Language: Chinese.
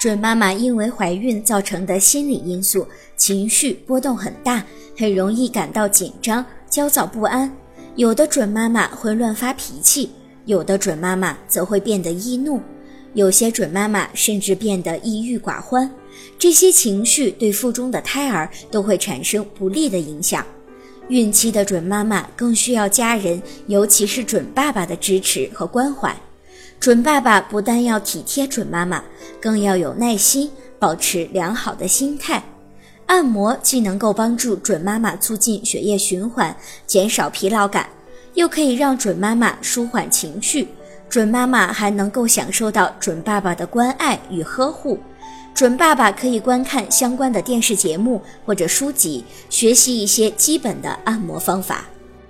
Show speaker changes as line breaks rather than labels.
准妈妈因为怀孕造成的心理因素，情绪波动很大，很容易感到紧张、焦躁不安。有的准妈妈会乱发脾气，有的准妈妈则会变得易怒，有些准妈妈甚至变得抑郁寡欢。这些情绪对腹中的胎儿都会产生不利的影响。孕期的准妈妈更需要家人，尤其是准爸爸的支持和关怀。准爸爸不但要体贴准妈妈，更要有耐心，保持良好的心态。按摩既能够帮助准妈妈促进血液循环，减少疲劳感，又可以让准妈妈舒缓情绪。准妈妈还能够享受到准爸爸的关爱与呵护。准爸爸可以观看相关的电视节目或者书籍，学习一些基本的按摩方法。